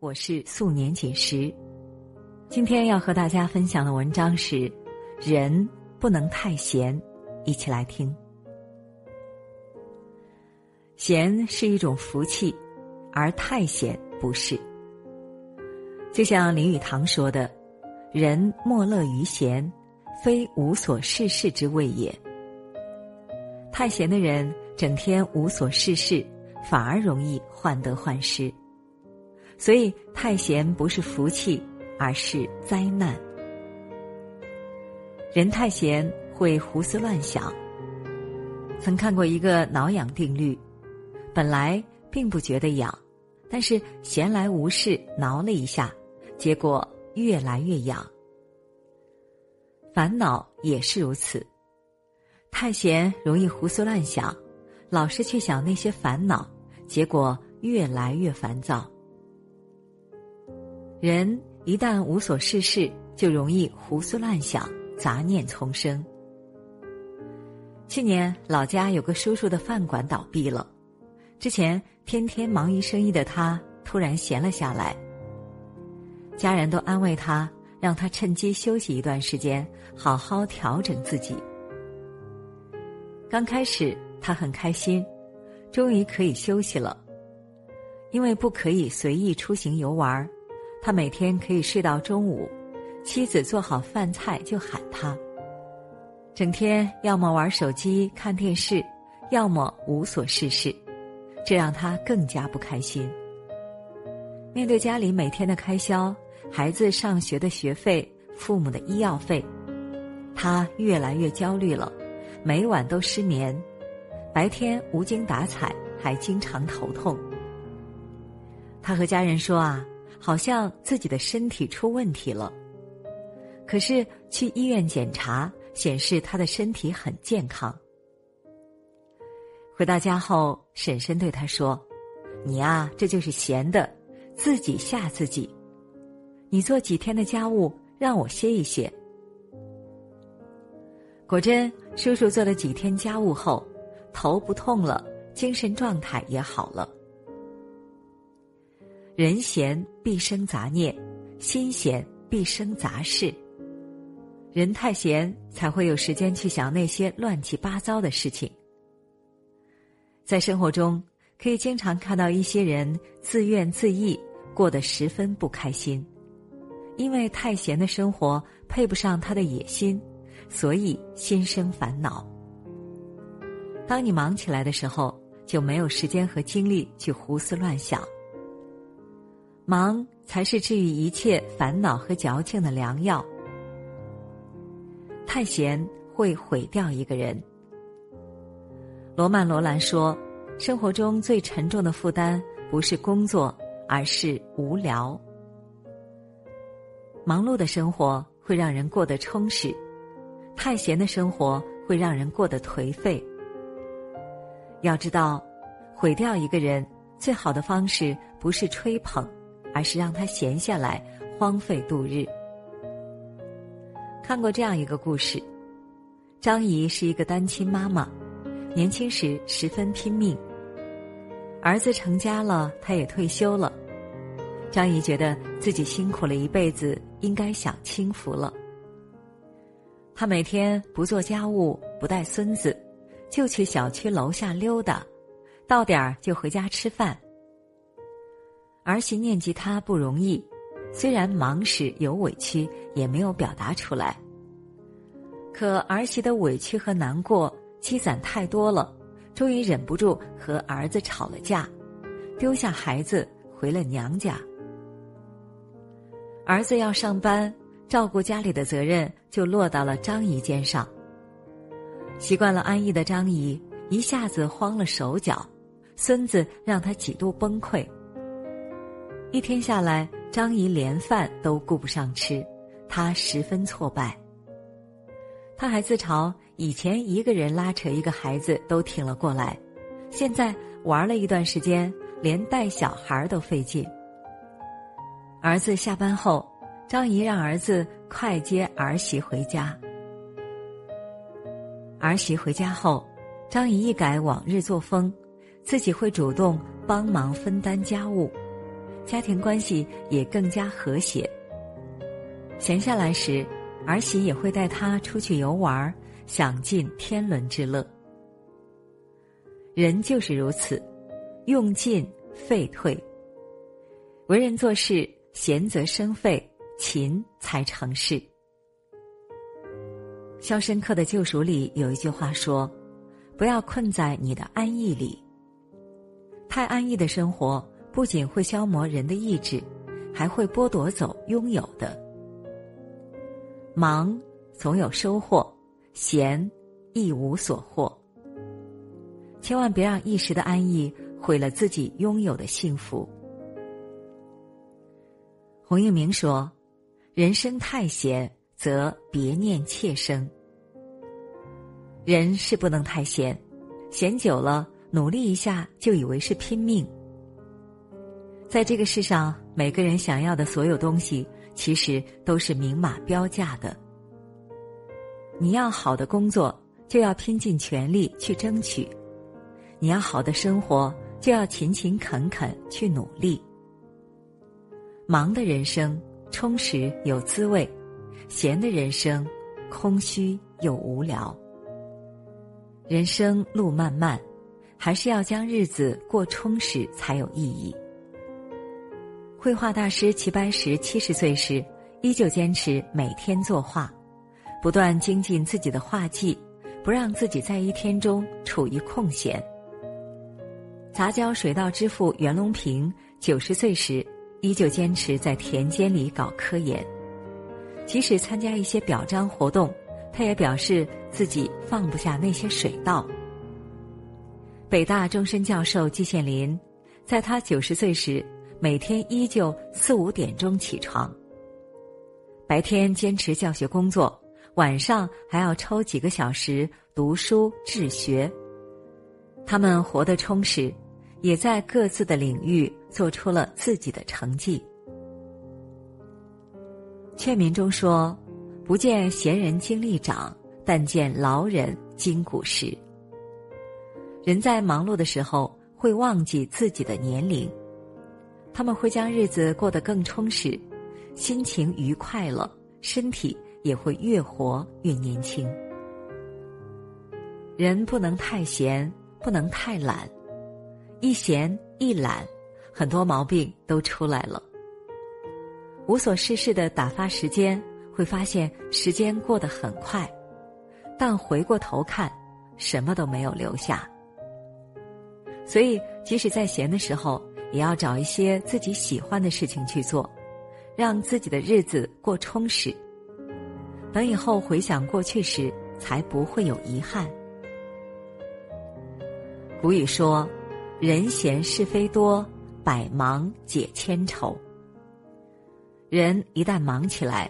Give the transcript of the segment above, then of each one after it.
我是素年锦时。今天要和大家分享的文章是：人不能太闲。一起来听。闲是一种福气，而太闲不是。就像林语堂说的：“人莫乐于闲，非无所事事之谓也。”太闲的人整天无所事事，反而容易患得患失。所以，太闲不是福气，而是灾难。人太闲会胡思乱想。曾看过一个挠痒定律：本来并不觉得痒，但是闲来无事挠了一下，结果越来越痒。烦恼也是如此，太闲容易胡思乱想，老是去想那些烦恼，结果越来越烦躁。人一旦无所事事，就容易胡思乱想，杂念丛生。去年老家有个叔叔的饭馆倒闭了，之前天天忙于生意的他突然闲了下来。家人都安慰他，让他趁机休息一段时间，好好调整自己。刚开始他很开心，终于可以休息了，因为不可以随意出行游玩。他每天可以睡到中午，妻子做好饭菜就喊他。整天要么玩手机看电视，要么无所事事，这让他更加不开心。面对家里每天的开销，孩子上学的学费、父母的医药费，他越来越焦虑了，每晚都失眠，白天无精打采，还经常头痛。他和家人说啊。好像自己的身体出问题了，可是去医院检查显示他的身体很健康。回到家后，婶婶对他说：“你呀，这就是闲的，自己吓自己。你做几天的家务，让我歇一歇。”果真，叔叔做了几天家务后，头不痛了，精神状态也好了。人闲必生杂念，心闲必生杂事。人太闲，才会有时间去想那些乱七八糟的事情。在生活中，可以经常看到一些人自怨自艾，过得十分不开心，因为太闲的生活配不上他的野心，所以心生烦恼。当你忙起来的时候，就没有时间和精力去胡思乱想。忙才是治愈一切烦恼和矫情的良药。太闲会毁掉一个人。罗曼·罗兰说：“生活中最沉重的负担不是工作，而是无聊。忙碌的生活会让人过得充实，太闲的生活会让人过得颓废。要知道，毁掉一个人最好的方式不是吹捧。”而是让他闲下来，荒废度日。看过这样一个故事：张姨是一个单亲妈妈，年轻时十分拼命。儿子成家了，她也退休了。张姨觉得自己辛苦了一辈子，应该享清福了。她每天不做家务，不带孙子，就去小区楼下溜达，到点儿就回家吃饭。儿媳念及他不容易，虽然忙时有委屈，也没有表达出来。可儿媳的委屈和难过积攒太多了，终于忍不住和儿子吵了架，丢下孩子回了娘家。儿子要上班，照顾家里的责任就落到了张姨肩上。习惯了安逸的张姨一下子慌了手脚，孙子让他几度崩溃。一天下来，张姨连饭都顾不上吃，她十分挫败。她还自嘲以前一个人拉扯一个孩子都挺了过来，现在玩了一段时间，连带小孩都费劲。儿子下班后，张姨让儿子快接儿媳回家。儿媳回家后，张姨一改往日作风，自己会主动帮忙分担家务。家庭关系也更加和谐。闲下来时，儿媳也会带他出去游玩，享尽天伦之乐。人就是如此，用尽废退。为人做事，闲则生废，勤才成事。《肖申克的救赎》里有一句话说：“不要困在你的安逸里。”太安逸的生活不仅会消磨人的意志，还会剥夺走拥有的。忙总有收获，闲一无所获。千万别让一时的安逸毁了自己拥有的幸福。洪应明说：“人生太闲，则别念妾生。人是不能太闲，闲久了，努力一下就以为是拼命。在这个世上，每个人想要的所有东西，其实都是明码标价的。你要好的工作，就要拼尽全力去争取。”你要好的生活，就要勤勤恳恳去努力。忙的人生充实有滋味，闲的人生空虚又无聊。人生路漫漫，还是要将日子过充实才有意义。绘画大师齐白石七十岁时，依旧坚持每天作画，不断精进自己的画技，不让自己在一天中处于空闲。杂交水稻之父袁隆平九十岁时，依旧坚持在田间里搞科研。即使参加一些表彰活动，他也表示自己放不下那些水稻。北大终身教授季羡林，在他九十岁时，每天依旧四五点钟起床。白天坚持教学工作，晚上还要抽几个小时读书治学。他们活得充实，也在各自的领域做出了自己的成绩。劝民中说：“不见闲人精力长，但见劳人筋骨实。”人在忙碌的时候会忘记自己的年龄，他们会将日子过得更充实，心情愉快了，身体也会越活越年轻。人不能太闲。不能太懒，一闲一懒，很多毛病都出来了。无所事事的打发时间，会发现时间过得很快，但回过头看，什么都没有留下。所以，即使在闲的时候，也要找一些自己喜欢的事情去做，让自己的日子过充实。等以后回想过去时，才不会有遗憾。古语说：“人闲是非多，百忙解千愁。”人一旦忙起来，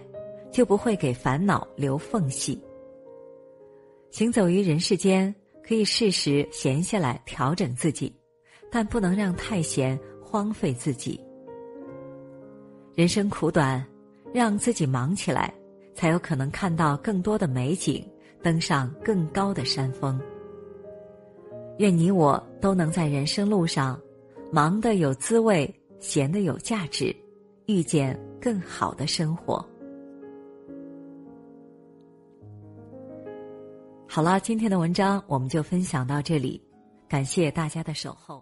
就不会给烦恼留缝隙。行走于人世间，可以适时闲下来调整自己，但不能让太闲荒废自己。人生苦短，让自己忙起来，才有可能看到更多的美景，登上更高的山峰。愿你我都能在人生路上，忙的有滋味，闲的有价值，遇见更好的生活。好了，今天的文章我们就分享到这里，感谢大家的守候。